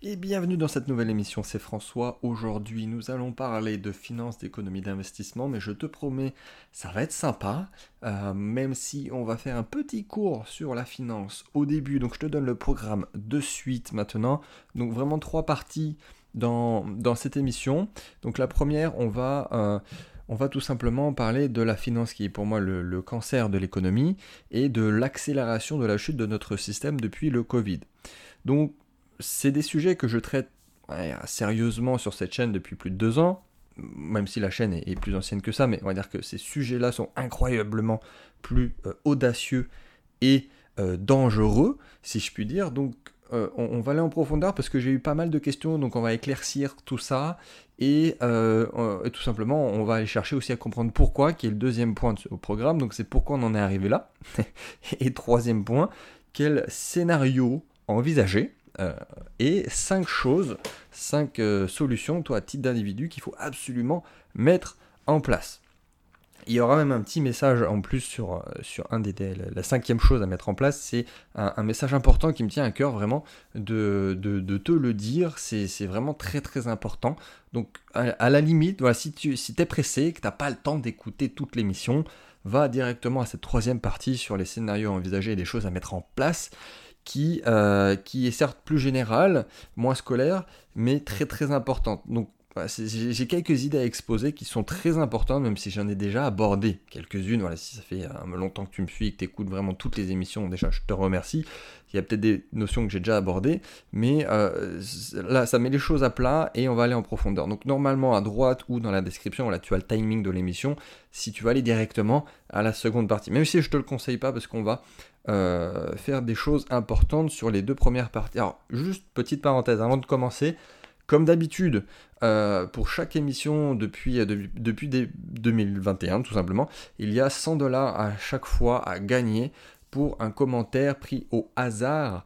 Et bienvenue dans cette nouvelle émission, c'est François. Aujourd'hui, nous allons parler de finances, d'économie, d'investissement, mais je te promets, ça va être sympa, euh, même si on va faire un petit cours sur la finance au début. Donc je te donne le programme de suite maintenant. Donc vraiment trois parties dans, dans cette émission. Donc la première, on va... Euh, on va tout simplement parler de la finance qui est pour moi le, le cancer de l'économie et de l'accélération de la chute de notre système depuis le Covid. Donc c'est des sujets que je traite sérieusement sur cette chaîne depuis plus de deux ans, même si la chaîne est, plus ancienne que ça, mais on va dire que ces sujets-là sont incroyablement plus euh, audacieux et euh, dangereux, si je puis dire. Donc euh, on, va aller en profondeur parce que j'ai eu pas mal de questions, donc on va éclaircir tout ça et, et, tout simplement on va aller chercher aussi à comprendre pourquoi, qui est le deuxième point au programme, donc c'est pourquoi on en est arrivé là. et troisième point, quel scénario envisager euh, et cinq choses, cinq euh, solutions, toi, à titre d'individu, qu'il faut absolument mettre en place. Il y aura même un petit message en plus sur, euh, sur un des, la cinquième chose à mettre en place, c'est un, message important qui me tient à cœur vraiment de, te le dire, c'est vraiment très très important. Donc à, la limite, voilà, si tu si es pressé, que tu n'as pas le temps d'écouter toute l'émission, va directement à cette troisième partie sur les scénarios envisagés et des choses à mettre en place qui, euh, qui est certes plus générale, moins scolaire, mais très très importante. Donc j'ai quelques idées à exposer qui sont très importantes, même si j'en ai déjà abordé quelques-unes. Voilà, si ça fait euh, longtemps que tu me suis et que tu écoutes vraiment toutes les émissions, déjà je te remercie. Il y a peut-être des notions que j'ai déjà abordées, mais euh, là ça met les choses à plat et on va aller en profondeur. Donc normalement à droite ou dans la description, là tu as le timing de l'émission, si tu vas aller directement à la seconde partie. Même si je te le conseille pas parce qu'on va euh, faire des choses importantes sur les deux premières parties. Alors, juste petite parenthèse avant de commencer. Comme d'habitude, euh, pour chaque émission depuis, euh, depuis 2021, tout simplement, il y a 100 dollars à chaque fois à gagner pour un commentaire pris au hasard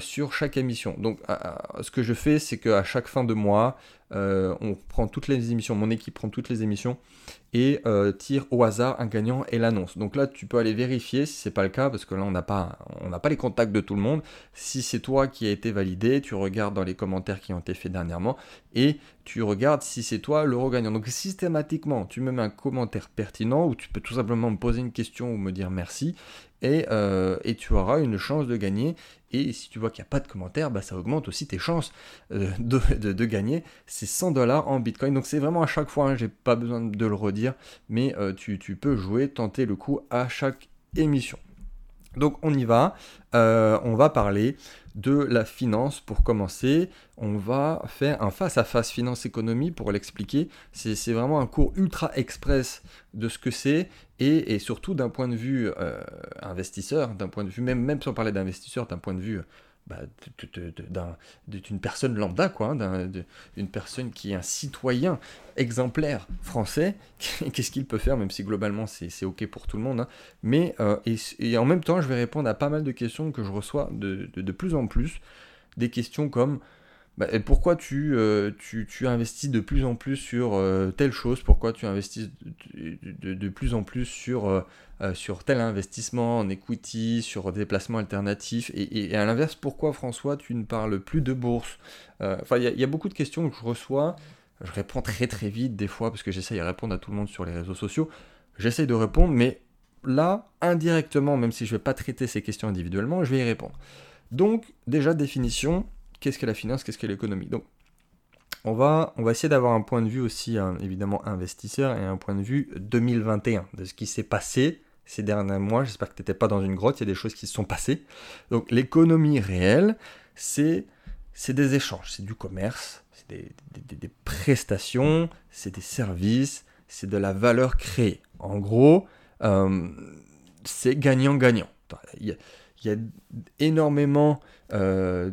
sur chaque émission. Donc ce que je fais, c'est qu'à chaque fin de mois, on prend toutes les émissions, mon équipe prend toutes les émissions et euh, tire au hasard un gagnant et l'annonce. Donc là, tu peux aller vérifier si c'est pas le cas, parce que là, on n'a pas, on n'a pas les contacts de tout le monde. Si c'est toi qui a été validé, tu regardes dans les commentaires qui ont été faits dernièrement et tu regardes si c'est toi le regagnant. Donc systématiquement, tu me mets un commentaire pertinent ou tu peux tout simplement me poser une question ou me dire merci et, euh, et tu auras une chance de gagner. Et si tu vois qu'il n'y a pas de commentaire, bah, ça augmente aussi tes chances euh, de, de, gagner ces 100 dollars en Bitcoin. Donc c'est vraiment à chaque fois, hein, j'ai pas besoin de le redire, mais euh, tu, peux jouer, tenter le coup à chaque émission. Donc on y va, euh, on va parler de la finance pour commencer. On va faire un face-à-face finance-économie pour l'expliquer. C'est vraiment un cours ultra express de ce que c'est et, surtout d'un point de vue euh, investisseur, d'un point de vue, même, même sans parler d'investisseur, d'un point de vue bah, d'une personne lambda, quoi, hein, d'une personne qui est un citoyen exemplaire français, qu'est-ce qu'il peut faire, même si globalement c'est ok pour tout le monde. Hein. Mais euh, et, en même temps, je vais répondre à pas mal de questions que je reçois de, de, de plus en plus, des questions comme bah, pourquoi tu, euh, tu, tu, investis de plus en plus sur euh, telle chose? Pourquoi tu investis de, de, plus en plus sur, euh, sur tel investissement en equity, sur des placements alternatifs? Et, et, à l'inverse, pourquoi François, tu ne parles plus de bourse? Enfin, il y, y, a beaucoup de questions que je reçois. Je réponds très très vite des fois parce que j'essaye de répondre à tout le monde sur les réseaux sociaux. J'essaye de répondre, mais là, indirectement, même si je ne vais pas traiter ces questions individuellement, je vais y répondre. Donc, déjà, définition, qu'est-ce que la finance, qu'est-ce que l'économie. Donc, on va, on va essayer d'avoir un point de vue aussi, hein, évidemment, investisseur et un point de vue 2021, de ce qui s'est passé ces derniers mois. J'espère que tu n'étais pas dans une grotte, il y a des choses qui se sont passées. Donc, l'économie réelle, c'est des échanges, c'est du commerce, c'est des, prestations, c'est des services, c'est de la valeur créée. En gros, euh, c'est gagnant-gagnant. Il y a énormément euh,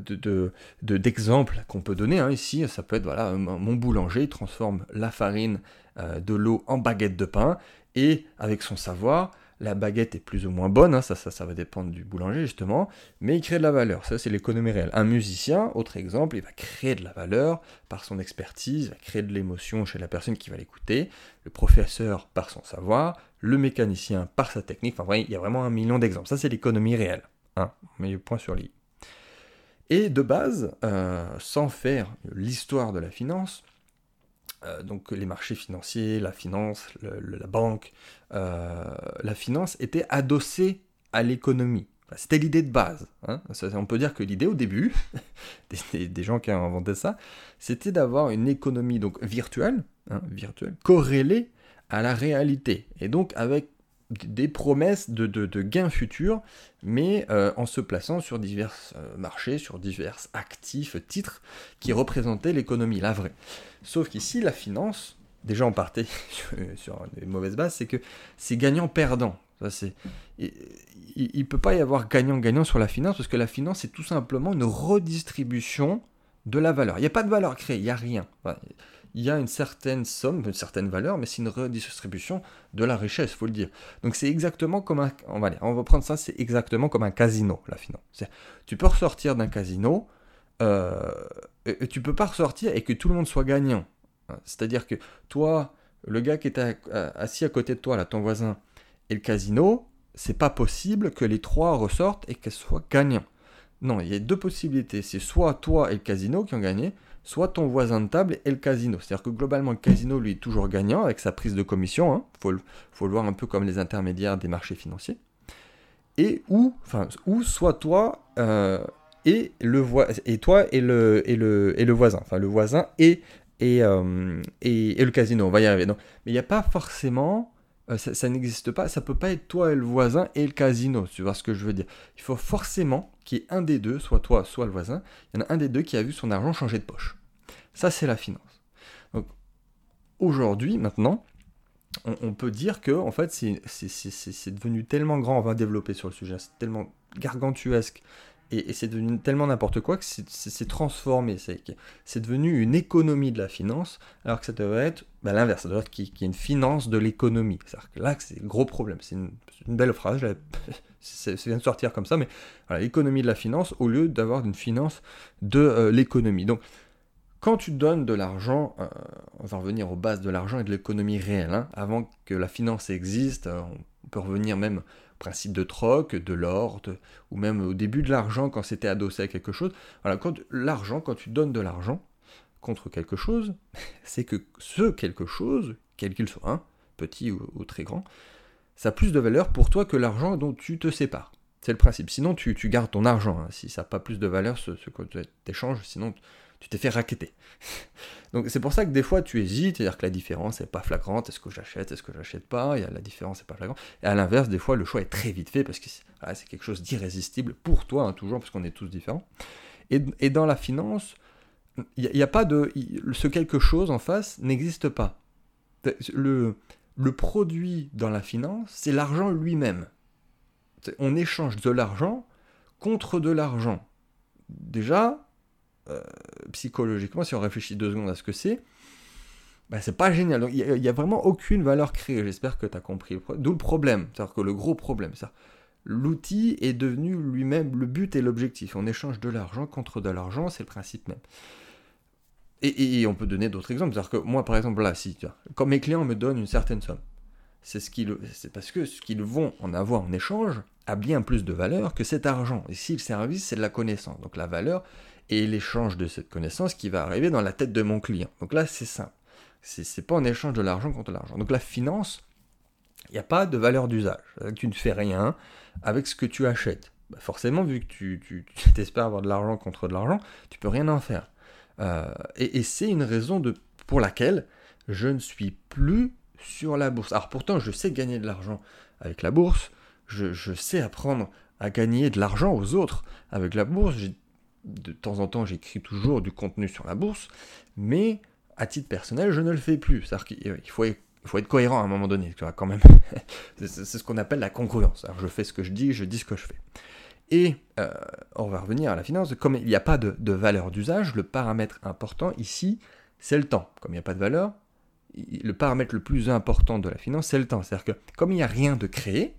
d'exemples qu'on peut donner. Hein, ici, ça peut être voilà, mon boulanger transforme la farine euh, de l'eau en baguette de pain et avec son savoir, la baguette est plus ou moins bonne, hein, ça, ça, ça va dépendre du boulanger justement, mais il crée de la valeur, ça c'est l'économie réelle. Un musicien, autre exemple, il va créer de la valeur par son expertise, il va créer de l'émotion chez la personne qui va l'écouter, le professeur par son savoir, le mécanicien par sa technique, enfin il y a vraiment un million d'exemples, ça c'est l'économie réelle. Hein, on met le point sur l'île. Et de base, euh, sans faire l'histoire de la finance, euh, donc les marchés financiers, la finance, la banque, euh, la finance était adossée à l'économie. C'était l'idée de base. Hein. on peut dire que l'idée au début, des, gens qui ont inventé ça, c'était d'avoir une économie donc virtuelle, hein, virtuelle, corrélée à la réalité. Et donc avec des promesses de, gains futurs, mais euh, en se plaçant sur divers euh, marchés, sur divers actifs, titres qui représentaient l'économie, la vraie. Sauf qu'ici, la finance, déjà on partait sur, des mauvaises bases, c'est que c'est gagnant-perdant. il ne peut pas y avoir gagnant-gagnant sur la finance, parce que la finance, c'est tout simplement une redistribution de la valeur. Il n'y a pas de valeur créée, il n'y a rien il y a une certaine somme, une certaine valeur, mais c'est une redistribution de la richesse, faut le dire. Donc c'est exactement comme un, on va, on va prendre ça, c'est exactement comme un casino, la finance. Tu peux ressortir d'un casino, euh, et tu peux pas ressortir et que tout le monde soit gagnant. C'est-à-dire que toi, le gars qui est assis à côté de toi, là, ton voisin, et le casino, c'est pas possible que les trois ressortent et qu'elles soient gagnants. Non, il y a deux possibilités. C'est soit toi et le casino qui ont gagné, soit ton voisin de table et le casino. C'est-à-dire que globalement, le casino, lui, est toujours gagnant avec sa prise de commission. Il hein. faut, le voir un peu comme les intermédiaires des marchés financiers. Et ou, enfin, ou soit toi euh, et le et toi et le, et le, et le voisin. Enfin, le voisin et, et, euh, et, le casino. On va y arriver. mais il n'y a pas forcément euh, ça, n'existe pas, ça peut pas être toi et le voisin et le casino, tu vois ce que je veux dire. Il faut forcément qu'il y ait un des deux, soit toi, soit le voisin, il y en a un des deux qui a vu son argent changer de poche. Ça, c'est la finance. Donc, aujourd'hui, maintenant, on, peut dire que, en fait, c'est devenu tellement grand, on va développer sur le sujet, c'est tellement gargantuesque, et, c'est devenu tellement n'importe quoi que c'est transformé. C'est devenu une économie de la finance, alors que ça devrait être bah, l'inverse. Ça devrait être qu'il y ait une finance de l'économie. C'est-à-dire que là, c'est un gros problème. C'est une, belle phrase. ça vient de sortir comme ça, mais l'économie de la finance au lieu d'avoir une finance de euh, l'économie. Donc, quand tu donnes de l'argent, euh, on va revenir aux bases de l'argent et de l'économie réelle, hein, avant que la finance existe, euh, on peut revenir même principe de troc, de l'or, ou même au début de l'argent quand c'était adossé à quelque chose. Voilà, quand l'argent, quand tu donnes de l'argent contre quelque chose, c'est que ce quelque chose, quel qu'il soit, hein, petit ou, très grand, ça a plus de valeur pour toi que l'argent dont tu te sépares. C'est le principe. Sinon, tu, gardes ton argent. Hein, si ça n'a pas plus de valeur, ce, ce que tu échanges, sinon tu t'es fait raqueter. Donc c'est pour ça que des fois tu hésites, c'est-à-dire que la différence n'est pas flagrante, est-ce que j'achète, est-ce que j'achète pas, a la différence n'est pas flagrante. Et à l'inverse, des fois le choix est très vite fait parce que c'est quelque chose d'irrésistible pour toi, hein, toujours, parce qu'on est tous différents. Et, dans la finance, il n'y a, pas de... Ce quelque chose en face n'existe pas. Le, le produit dans la finance, c'est l'argent lui-même. On échange de l'argent contre de l'argent. Déjà, euh, psychologiquement, si on réfléchit deux secondes à ce que c'est, bah, c'est pas génial. il n'y a, vraiment aucune valeur créée. J'espère que tu as compris. D'où le problème. C'est-à-dire que le gros problème, ça. L'outil est devenu lui-même le but et l'objectif. On échange de l'argent contre de l'argent, c'est le principe même. Et, on peut donner d'autres exemples. C'est-à-dire que moi, par exemple, là, si, quand mes clients me donnent une certaine somme, c'est ce c'est parce que ce qu'ils vont en avoir en échange a bien plus de valeur que cet argent. Si le service, c'est de la connaissance. Donc la valeur, et l'échange de cette connaissance qui va arriver dans la tête de mon client. Donc là, c'est simple. C'est pas en échange de l'argent contre l'argent. Donc la finance, il n'y a pas de valeur d'usage. Tu ne fais rien avec ce que tu achètes. Bah, forcément, vu que tu, tu, espères avoir de l'argent contre de l'argent, tu peux rien en faire. Euh, et, c'est une raison pour laquelle je ne suis plus sur la bourse. Alors pourtant, je sais gagner de l'argent avec la bourse. Je, sais apprendre à gagner de l'argent aux autres avec la bourse. De temps en temps, j'écris toujours du contenu sur la bourse, mais à titre personnel, je ne le fais plus. C'est-à-dire qu'il faut, il faut être cohérent à un moment donné, quand même. c'est ce qu'on appelle la concurrence. Je fais ce que je dis, je dis ce que je fais. Et euh, on va revenir à la finance. Comme il n'y a pas de, valeur d'usage, le paramètre important ici, c'est le temps. Comme il n'y a pas de valeur, le paramètre le plus important de la finance, c'est le temps. C'est-à-dire que comme il n'y a rien de créé,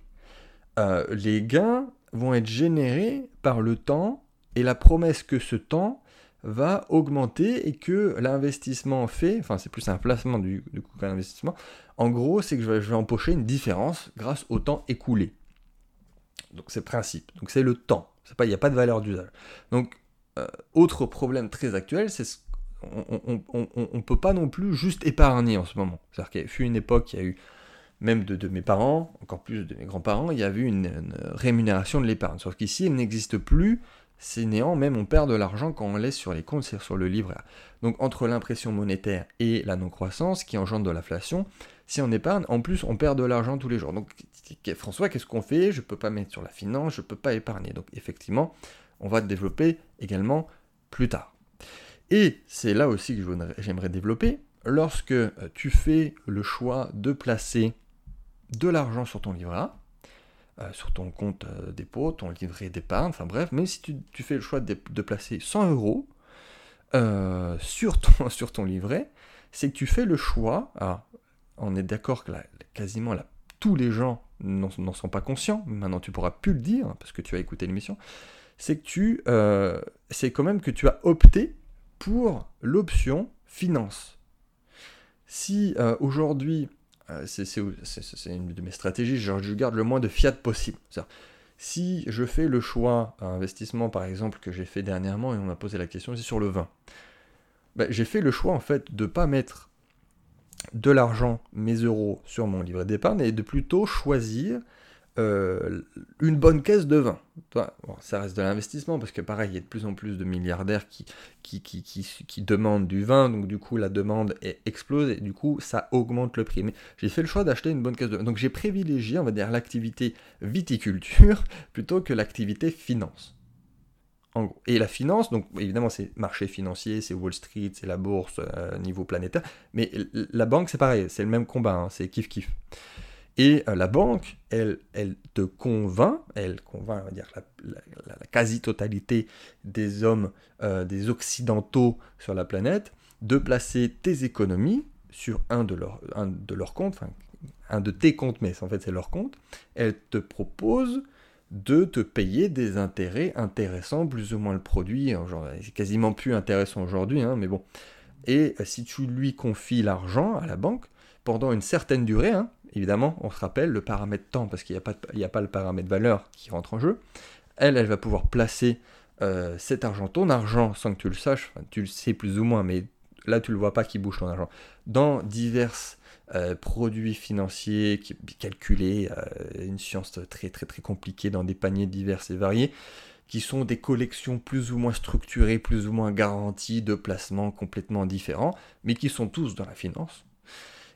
euh, les gains vont être générés par le temps et la promesse que ce temps va augmenter et que l'investissement fait, enfin c'est plus un placement du, coup qu'un investissement, en gros c'est que je vais, empocher une différence grâce au temps écoulé. Donc c'est le principe, donc c'est le temps, il n'y a pas de valeur d'usage. Donc autre problème très actuel, c'est on ne peut pas non plus juste épargner en ce moment. C'est-à-dire qu'il y a eu une époque, il y a eu même de, mes parents, encore plus de mes grands-parents, il y a eu une, rémunération de l'épargne. Sauf qu'ici, elle n'existe plus, c'est néant, même on perd de l'argent quand on laisse sur les comptes, c'est sur le livret Donc entre l'impression monétaire et la non-croissance qui engendre de l'inflation, si on épargne, en plus on perd de l'argent tous les jours. Donc François, qu'est-ce qu'on fait? Je ne peux pas mettre sur la finance, je ne peux pas épargner. Donc effectivement, on va développer également plus tard. Et c'est là aussi que j'aimerais développer, lorsque euh, tu fais le choix de placer de l'argent sur ton livret euh, sur ton compte euh, dépôt, ton livret d'épargne, enfin bref, même si tu, fais le choix de, placer 100 euros sur, ton, sur ton livret, c'est que tu fais le choix, on est d'accord que quasiment tous les gens n'en sont pas conscients, maintenant tu pourras plus le dire parce que tu as écouté l'émission, c'est que tu, c'est quand même que tu as opté pour l'option finance. Si euh, aujourd'hui, euh, c'est une de mes stratégies, je garde le moins de fiat possible. Si je fais le choix, un investissement par exemple que j'ai fait dernièrement, et on m'a posé la question, c'est sur le vin. Ben, j'ai fait le choix en fait de ne pas mettre de l'argent, mes euros, sur mon livret d'épargne et de plutôt choisir euh, une bonne caisse de vin. ça reste de l'investissement parce que pareil, il y a de plus en plus de milliardaires qui, qui, qui, qui, demandent du vin, donc du coup la demande est explose et du coup ça augmente le prix. Mais j'ai fait le choix d'acheter une bonne caisse de vin. Donc j'ai privilégié, on va dire, l'activité viticulture plutôt que l'activité finance. En gros. Et la finance, donc évidemment c'est marché financier, c'est Wall Street, c'est la bourse euh, niveau planétaire, mais la banque c'est pareil, c'est le même combat, hein, c'est kiff kiff. Et euh, la banque, elle, elle te convainc, elle convainc, on va dire, la, quasi-totalité des hommes, euh, des occidentaux sur la planète, de placer tes économies sur un de leurs de comptes, enfin, un de tes comptes, mais en fait c'est leur compte. Elle te propose de te payer des intérêts intéressants, plus ou moins le produit. C'est quasiment plus intéressant aujourd'hui, hein, mais bon. Et euh, si tu lui confies l'argent à la banque, pendant une certaine durée, hein, évidemment, on se rappelle le paramètre temps, parce qu'il n'y a, pas le paramètre valeur qui rentre en jeu. Elle, elle va pouvoir placer euh, cet argent, ton argent, sans que tu le saches, tu le sais plus ou moins, mais là tu ne le vois pas qui bouge ton argent, dans divers euh, produits financiers qui, calculés, euh, une science très très très compliquée dans des paniers divers et variés, qui sont des collections plus ou moins structurées, plus ou moins garanties de placements complètement différents, mais qui sont tous dans la finance.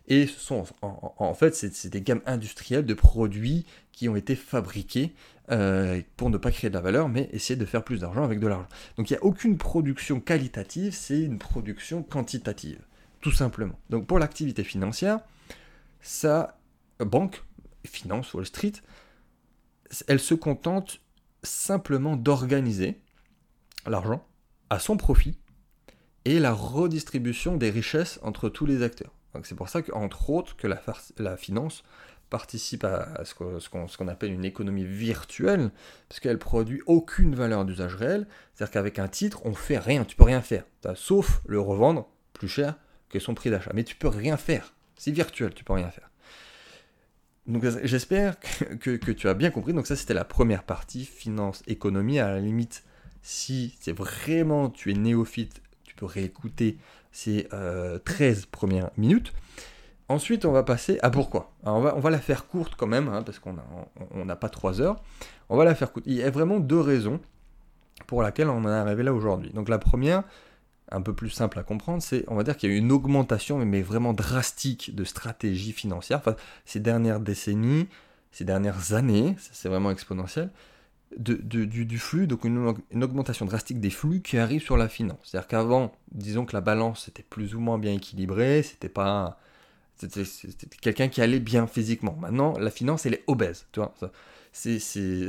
Et ce sont, en, fait, c'est des gammes industrielles de produits qui ont été fabriqués euh, pour ne pas créer de la valeur, mais essayer de faire plus d'argent avec de l'argent. Donc il n'y a aucune production qualitative, c'est une production quantitative, tout simplement. Donc pour l'activité financière, ça, banque, finance, Wall Street, elle se contente simplement d'organiser l'argent à son profit et la redistribution des richesses entre tous les acteurs c'est pour ça qu'entre autres que la, finance participe à, ce qu'on appelle une économie virtuelle, parce qu'elle produit aucune valeur d'usage réel. C'est-à-dire qu'avec un titre, on fait rien, tu peux rien faire, sauf le revendre plus cher que son prix d'achat. Mais tu peux rien faire, c'est virtuel, tu peux rien faire. Donc j'espère que, tu as bien compris. Donc ça c'était la première partie, finance, économie. À la limite, si c'est vraiment tu es néophyte, tu peux réécouter ces 13 euh, premières minutes. Ensuite, on va passer à pourquoi. on, va, on va la faire courte quand même, hein, parce qu'on n'a pas 3 heures. On va la faire courte. Il y a vraiment deux raisons pour lesquelles on en est arrivé là aujourd'hui. Donc la première, un peu plus simple à comprendre, c'est, on va dire qu'il y a eu une augmentation, mais vraiment drastique, de stratégie financière. Enfin, ces dernières décennies, ces dernières années, c'est vraiment exponentiel, du, flux, donc une, augmentation drastique des flux qui arrivent sur la finance. C'est-à-dire qu'avant, disons que la balance était plus ou moins bien équilibrée, c'était pas. C'était quelqu'un qui allait bien physiquement. Maintenant, la finance, elle est obèse. Tu vois,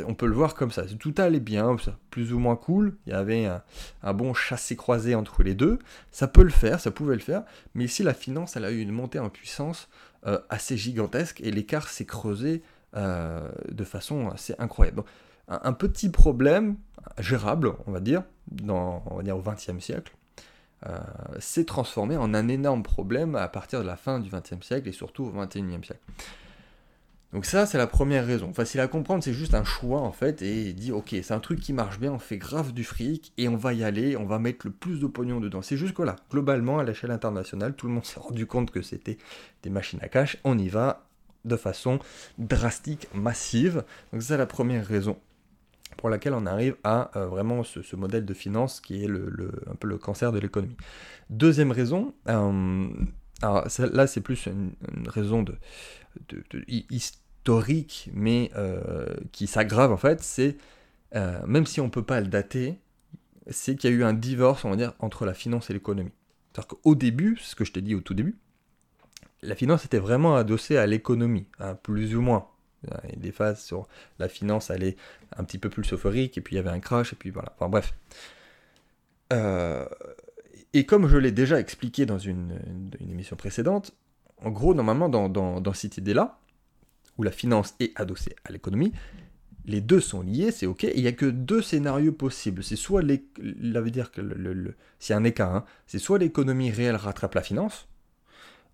on peut le voir comme ça. Tout allait bien, plus ou moins cool. Il y avait un, bon chassé-croisé entre les deux. Ça peut le faire, ça pouvait le faire. Mais ici, la finance, elle a eu une montée en puissance euh, assez gigantesque et l'écart s'est creusé euh, de façon assez incroyable un, petit problème gérable, on va dire, dans, on va dire au XXe siècle, euh, s'est transformé en un énorme problème à partir de la fin du XXe siècle et surtout au XXIe siècle. Donc ça, c'est la première raison. Facile à comprendre, c'est juste un choix en fait, et dit ok, c'est un truc qui marche bien, on fait grave du fric, et on va y aller, on va mettre le plus de pognon dedans. C'est juste que là, globalement, à l'échelle internationale, tout le monde s'est rendu compte que c'était des machines à cash, on y va de façon drastique, massive. Donc c'est la première raison pour laquelle on arrive à euh, vraiment ce, modèle de finance qui est le, un peu le cancer de l'économie. Deuxième raison, euh, alors là c'est plus une, raison de, historique, mais euh, qui s'aggrave en fait, c'est même si on ne peut pas le dater, c'est qu'il y a eu un divorce, on va dire, entre la finance et l'économie. C'est-à-dire qu'au début, ce que je t'ai dit au tout début, la finance était vraiment adossée à l'économie, hein, plus ou moins. Des phases sur la finance, elle est un petit peu plus euphorique, et puis il y avait un crash, et puis voilà. Enfin bref. Euh, et comme je l'ai déjà expliqué dans une, émission précédente, en gros, normalement, dans, dans, cette idée-là, où la finance est adossée à l'économie, les deux sont liés, c'est ok, il n'y a que deux scénarios possibles. C'est soit, veut dire que un écart, hein, c'est soit l'économie réelle rattrape la finance,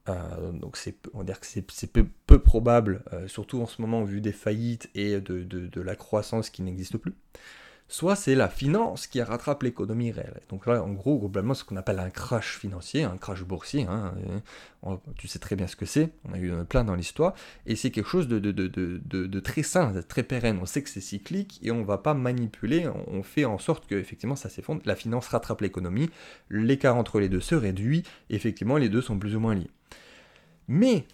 euh, donc c'est, on va dire que c'est, peu, probable, euh, surtout en ce moment vu des faillites et de, la croissance qui n'existe plus. Soit c'est la finance qui rattrape l'économie réelle. Donc là, en gros, globalement, ce qu'on appelle un crash financier, un crash boursier, hein, tu sais très bien ce que c'est, on a eu plein dans l'histoire, et c'est quelque chose de, de, très sain, très pérenne. On sait que c'est cyclique et on ne va pas manipuler, on fait en sorte que effectivement ça s'effondre, la finance rattrape l'économie, l'écart entre les deux se réduit, effectivement les deux sont plus ou moins liés. Mais,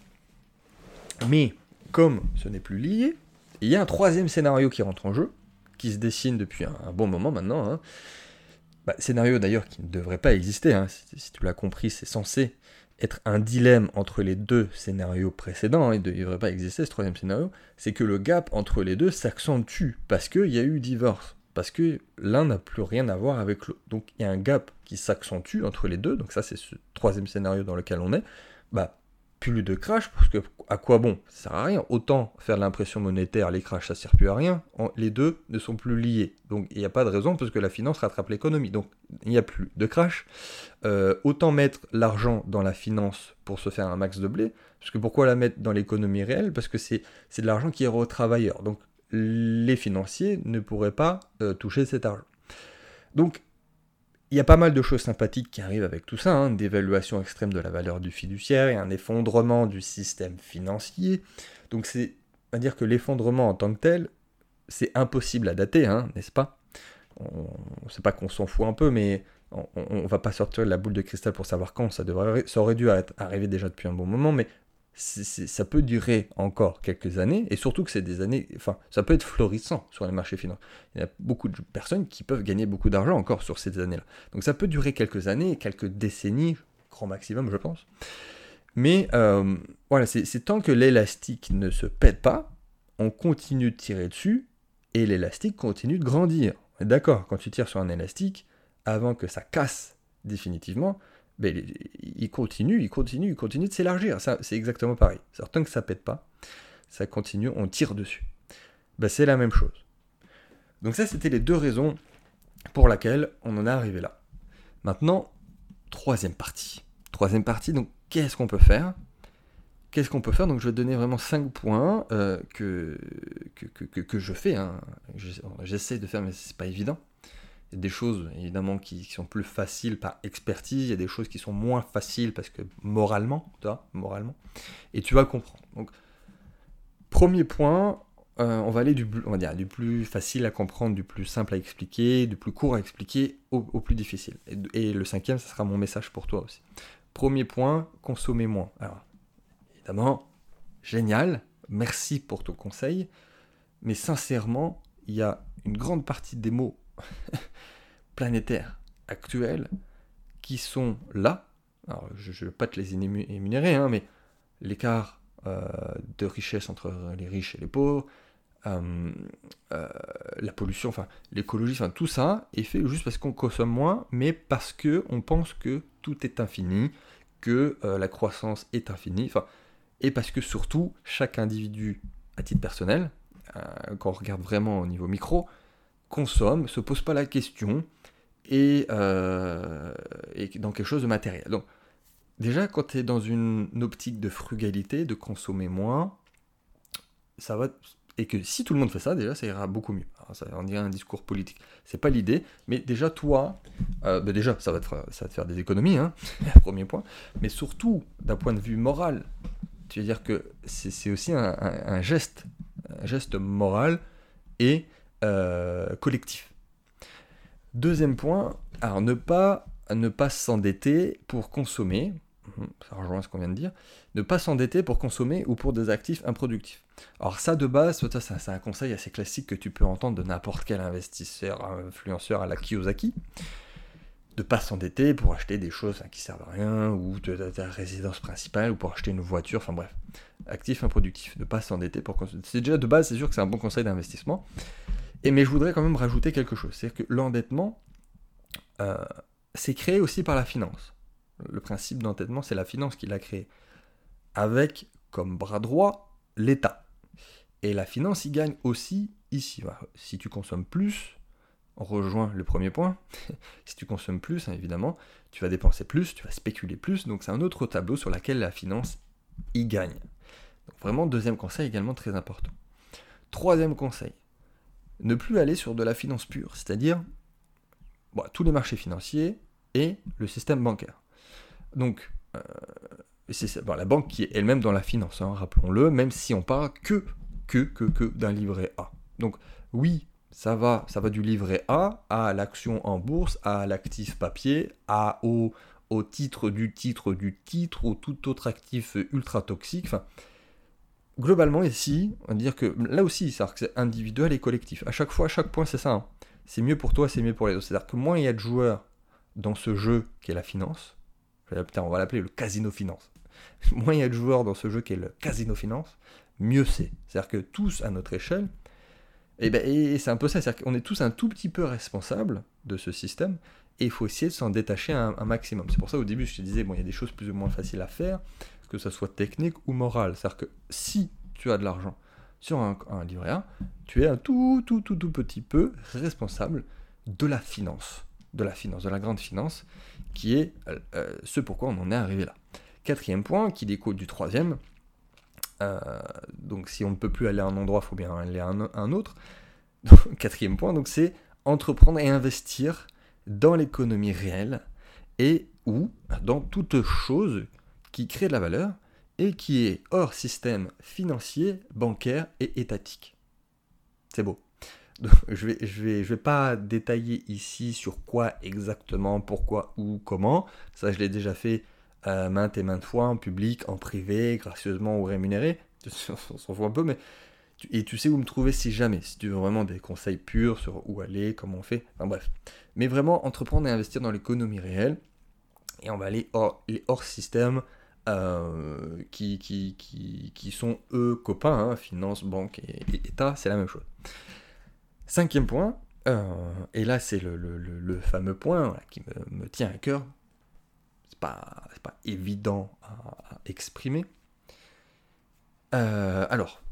mais, comme ce n'est plus lié, il y a un troisième scénario qui rentre en jeu, qui se dessine depuis un, bon moment maintenant. Hein. Bah, scénario d'ailleurs qui ne devrait pas exister, hein. si, tu l'as compris, c'est censé être un dilemme entre les deux scénarios précédents, hein. il ne devrait pas exister ce troisième scénario, c'est que le gap entre les deux s'accentue, parce qu'il y a eu divorce, parce que l'un n'a plus rien à voir avec l'autre. Donc il y a un gap qui s'accentue entre les deux, donc ça c'est ce troisième scénario dans lequel on est. Bah, plus de crash, parce que à quoi bon Ça sert à rien. Autant faire l'impression monétaire, les crashs, ça sert plus à rien. Les deux ne sont plus liés. Donc il n'y a pas de raison, parce que la finance rattrape l'économie. Donc il n'y a plus de crash. Euh, autant mettre l'argent dans la finance pour se faire un max de blé. Parce que pourquoi la mettre dans l'économie réelle? Parce que c'est de l'argent qui est aux travailleurs. Donc les financiers ne pourraient pas euh, toucher cet argent. Donc il y a pas mal de choses sympathiques qui arrivent avec tout ça, hein, d'évaluation extrême de la valeur du fiduciaire et un effondrement du système financier. Donc c'est à dire que l'effondrement en tant que tel, c'est impossible à dater, hein, n'est-ce pas? On, sait pas qu'on s'en fout un peu, mais on, ne va pas sortir de la boule de cristal pour savoir quand. Ça, devrait, ça aurait dû arriver déjà depuis un bon moment, mais ça peut durer encore quelques années, et surtout que c'est des années, enfin, ça peut être florissant sur les marchés financiers. Il y a beaucoup de personnes qui peuvent gagner beaucoup d'argent encore sur ces années-là. Donc ça peut durer quelques années, quelques décennies, grand maximum, je pense. Mais euh, voilà, c'est tant que l'élastique ne se pète pas, on continue de tirer dessus, et l'élastique continue de grandir. D'accord, quand tu tires sur un élastique, avant que ça casse définitivement, il continue, il continue, il continue de s'élargir. Ça, c'est exactement pareil. Tant que ça pète pas, ça continue, on tire dessus. Ben, c'est la même chose. Donc ça, c'était les deux raisons pour lesquelles on en est arrivé là. Maintenant, troisième partie. Troisième partie, donc qu'est-ce qu'on peut faire? Qu'est-ce qu'on peut faire? Donc je vais te donner vraiment cinq points euh, que, que, que, je fais. Hein. J'essaie de faire, mais c'est pas évident. Il y a des choses évidemment qui, sont plus faciles par expertise, il y a des choses qui sont moins faciles parce que moralement, tu vois, moralement, et tu vas comprendre. Donc, premier point, euh, on va aller du, on va dire, du plus facile à comprendre, du plus simple à expliquer, du plus court à expliquer au, plus difficile. Et, le cinquième, ce sera mon message pour toi aussi. Premier point, consommer moins. Alors, évidemment, génial, merci pour ton conseil, mais sincèrement, il y a une grande partie des mots planétaires actuels qui sont là. Alors, je ne vais pas te les énumérer, hein, mais l'écart euh, de richesse entre les riches et les pauvres, euh, euh, la pollution, enfin l'écologie, enfin tout ça est fait juste parce qu'on consomme moins, mais parce que on pense que tout est infini, que la croissance est infinie, enfin, et parce que surtout chaque individu à titre personnel, quand on regarde vraiment au niveau micro, consomme, se pose pas la question et, euh, dans quelque chose de matériel. Donc, déjà, quand tu es dans une optique de frugalité, de consommer moins, ça va et que si tout le monde fait ça, déjà, ça ira beaucoup mieux. ça, on dirait un discours politique. C'est pas l'idée, mais déjà, toi, euh, bah, déjà, ça va, te, ça va faire des économies, hein, premier point. Mais surtout, d'un point de vue moral, tu veux dire que c'est aussi un, geste, un geste moral et euh, collectif. Deuxième point, alors ne pas ne pas s'endetter pour consommer. Mhm, ça rejoint ce qu'on vient de dire. Ne pas s'endetter pour consommer ou pour des actifs improductifs. Alors ça de base, c'est un conseil assez classique que tu peux entendre de n'importe quel investisseur, influenceur à la Kiyosaki. De pas s'endetter pour acheter des choses qui servent à rien, ou de, ta résidence principale, ou pour acheter une voiture, enfin bref. Actifs improductifs. Ne pas s'endetter pour consommer. C'est déjà de base, c'est sûr que c'est un bon conseil d'investissement. Et mais je voudrais quand même rajouter quelque chose. C'est-à-dire que l'endettement, euh, c'est créé aussi par la finance. Le principe d'endettement, c'est la finance qui l'a créé. Avec comme bras droit l'État. Et la finance y gagne aussi ici. Si tu consommes plus, on rejoint le premier point. si tu consommes plus, hein, évidemment, tu vas dépenser plus, tu vas spéculer plus. Donc c'est un autre tableau sur lequel la finance y gagne. Donc vraiment, deuxième conseil également très important. Troisième conseil, ne plus aller sur de la finance pure, c'est-à-dire tous les marchés financiers et le système bancaire. Donc, euh, c'est la banque qui est elle-même dans la finance, hein, rappelons-le, même si on parle que que, que, que d'un livret A. Donc oui, ça va, ça va du livret A à l'action en bourse, à l'actif papier, à, au, au titre du titre du titre, ou tout autre actif ultra toxique. Globalement ici, on va dire que là aussi, c'est individuel et collectif. À chaque fois, à chaque point, c'est ça. Hein. C'est mieux pour toi, c'est mieux pour les autres. C'est-à-dire que moins il y a de joueurs dans ce jeu qui est la finance, on va l'appeler le casino finance. Moins il y a de joueurs dans ce jeu qui est le casino finance, mieux c'est. C'est-à-dire que tous à notre échelle, et, ben, et c'est un peu ça, c'est-à-dire qu'on est tous un tout petit peu responsables de ce système, et il faut essayer de s'en détacher un, maximum. C'est pour ça au début je te disais, bon, il y a des choses plus ou moins faciles à faire, que ce soit technique ou moral. C'est-à-dire que si tu as de l'argent sur un, livret A, tu es un tout, tout, tout, tout petit peu responsable de la finance, de la finance, de la grande finance, qui est euh, euh, ce pourquoi on en est arrivé là. Quatrième point, qui découle du troisième, euh, donc si on ne peut plus aller à un endroit, il faut bien aller à un, autre. quatrième point, donc c'est entreprendre et investir dans l'économie réelle et ou dans toute chose qui crée de la valeur et qui est hors système financier, bancaire et étatique. C'est beau. je je, vais, pas détailler ici sur quoi exactement, pourquoi, ou comment. Ça, je l'ai déjà fait euh, maintes et maintes fois en public, en privé, gracieusement ou rémunéré. On s'en fout un peu, mais. Et tu sais où me trouver si jamais, si tu veux vraiment des conseils purs sur où aller, comment on fait, enfin bref. Mais vraiment, entreprendre et investir dans l'économie réelle, et on va aller hors, hors système, euh, qui, qui, qui, sont eux copains, hein, finance, banque et, État, c'est la même chose. Cinquième point, euh, et là c'est le, le, le, fameux point qui me, me, tient à cœur, c'est pas, pas évident à, exprimer. Euh, alors,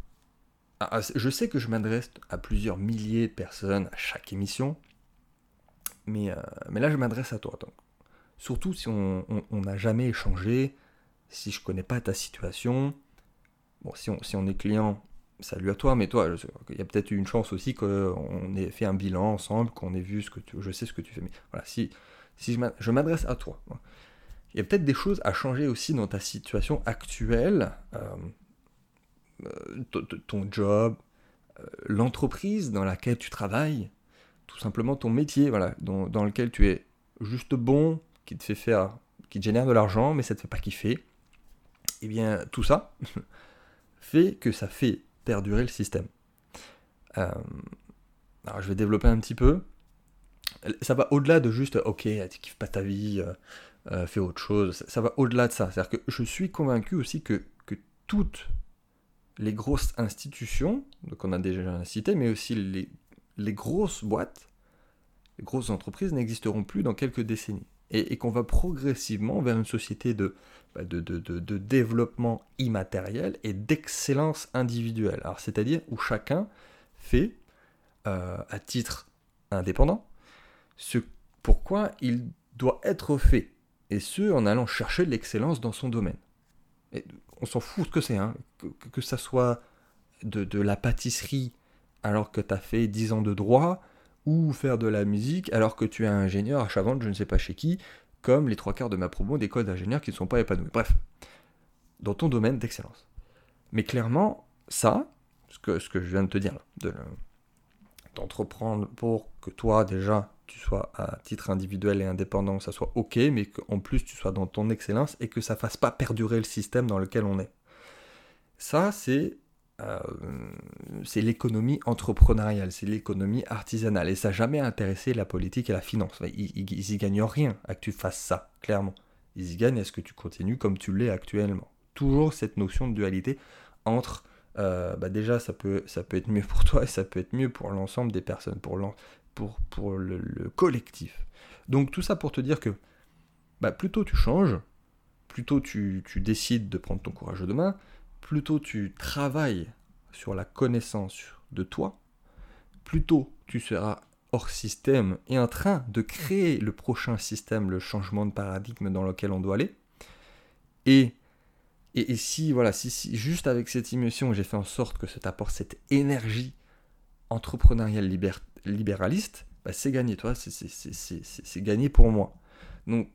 je sais que je m'adresse à plusieurs milliers de personnes à chaque émission, mais, mais là je m'adresse à toi. Surtout si on n'a jamais échangé, si je connais pas ta situation, bon, si on, si on est client, salut à toi, mais toi, il y a peut-être eu une chance aussi qu'on ait fait un bilan ensemble, qu'on ait vu ce que tu, je sais ce que tu fais. Mais voilà, si, si je m'adresse à toi, il y a peut-être des choses à changer aussi dans ta situation actuelle, euh, euh, ton job, euh, l'entreprise dans laquelle tu travailles, tout simplement ton métier, voilà, dans, lequel tu es juste bon, qui te fait faire, qui te génère de l'argent, mais ça te fait pas kiffer eh bien tout ça fait que ça fait perdurer le système. Euh, alors je vais développer un petit peu. Ça va au-delà de juste, ok, tu kiffes pas ta vie, euh, euh, fais autre chose. Ça, va au-delà de ça. C'est-à-dire que je suis convaincu aussi que, toutes les grosses institutions, qu'on a déjà cité, mais aussi les grosses boîtes, les grosses entreprises n'existeront plus dans quelques décennies. Et, qu'on va progressivement vers une société de bah, de, de, développement immatériel et d'excellence individuelle. C'est-à-dire où chacun fait, euh, à titre indépendant, ce pourquoi il doit être fait, et ce en allant chercher l'excellence dans son domaine. On s'en fout ce que c'est, hein. que, que, ça soit de, la pâtisserie alors que tu as fait 10 ans de droit, ou faire de la musique alors que tu es ingénieur à Chavante, je ne sais pas chez qui, comme les trois quarts de ma promo d'école d'ingénieurs qui ne sont pas épanouis. Bref, dans ton domaine d'excellence. Mais clairement, ça, ce que, ce que je viens de te dire, de, d'entreprendre pour que toi déjà tu sois à titre individuel et indépendant, ça soit ok, mais qu'en plus tu sois dans ton excellence et que ça fasse pas perdurer le système dans lequel on est. Ça, c'est euh, c'est l'économie entrepreneuriale, c'est l'économie artisanale. Et ça n'a jamais intéressé la politique et la finance. Ils, ils, gagnent rien à que tu fasses ça, clairement. Ils y gagnent à ce que tu continues comme tu l'es actuellement. Toujours cette notion de dualité entre euh, bah déjà ça peut, ça peut être mieux pour toi et ça peut être mieux pour l'ensemble des personnes, pour, pour, pour le, collectif. Donc tout ça pour te dire que bah, plutôt tu changes, plutôt tu, tu décides de prendre ton courage de main, plutôt tu travailles sur la connaissance de toi, plutôt tu seras hors système et en train de créer le prochain système, le changement de paradigme dans lequel on doit aller. Et et, si, voilà, si, juste avec cette émission, j'ai fait en sorte que ça t'apporte cette énergie entrepreneuriale libéraliste, bah, c'est gagné, toi, c'est gagné pour moi. Donc,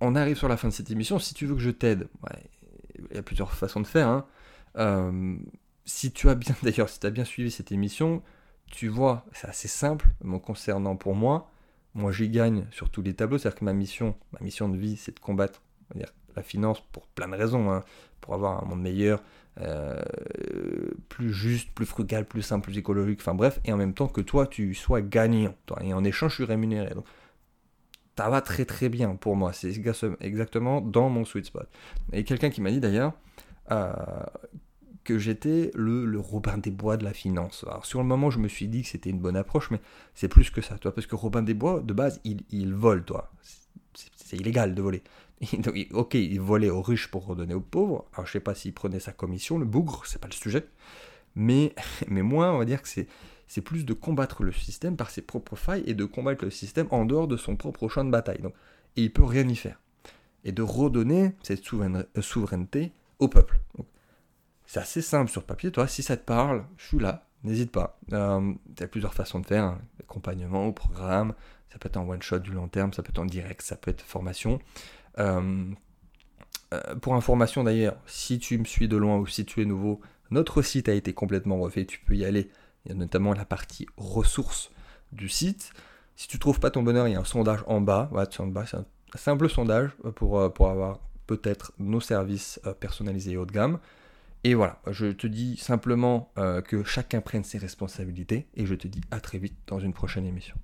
on arrive sur la fin de cette émission. Si tu veux que je t'aide, il y a plusieurs façons de faire. Hein. Euh, si tu as bien, d'ailleurs, si tu as bien suivi cette émission, tu vois, c'est assez simple, me concernant pour moi. Moi, j'y gagne sur tous les tableaux. C'est-à-dire que ma mission, ma mission de vie, c'est de combattre la finance pour plein de raisons, hein, pour avoir un monde meilleur, euh, plus juste, plus frugal, plus simple, plus écologique, enfin bref, et en même temps que toi tu sois gagnant. Et en échange, je suis rémunéré. Donc, ça va très très bien pour moi. C'est exactement dans mon sweet spot. Et quelqu'un qui m'a dit d'ailleurs euh, que j'étais le, Robin des Bois de la finance. Alors sur le moment, je me suis dit que c'était une bonne approche, mais c'est plus que ça, toi, parce que Robin des Bois, de base, il, il vole, toi. C'est illégal de voler. ok, il volait aux riches pour redonner aux pauvres. Alors, je sais pas s'il prenait sa commission, le bougre, c'est pas le sujet. Mais, mais moi, on va dire que c'est, c'est plus de combattre le système par ses propres failles et de combattre le système en dehors de son propre champ de bataille. Et il peut rien y faire. Et de redonner cette euh, souveraineté au peuple. c'est assez simple sur papier. Toi, si ça te parle, je suis là. N'hésite pas. Euh, il y a plusieurs façons de faire. Hein. Accompagnement au programme. Ça peut être en one shot du long terme. Ça peut être en direct. Ça peut être formation. Euh, euh, pour information d'ailleurs, si tu me suis de loin ou si tu es nouveau, notre site a été complètement refait, tu peux y aller. Il y a notamment la partie ressources du site. Si tu trouves pas ton bonheur, il y a un sondage en bas. c'est un simple sondage pour, euh, pour avoir peut-être nos services personnalisés et haut de gamme. Et voilà, je te dis simplement que chacun prenne ses responsabilités et je te dis à très vite dans une prochaine émission.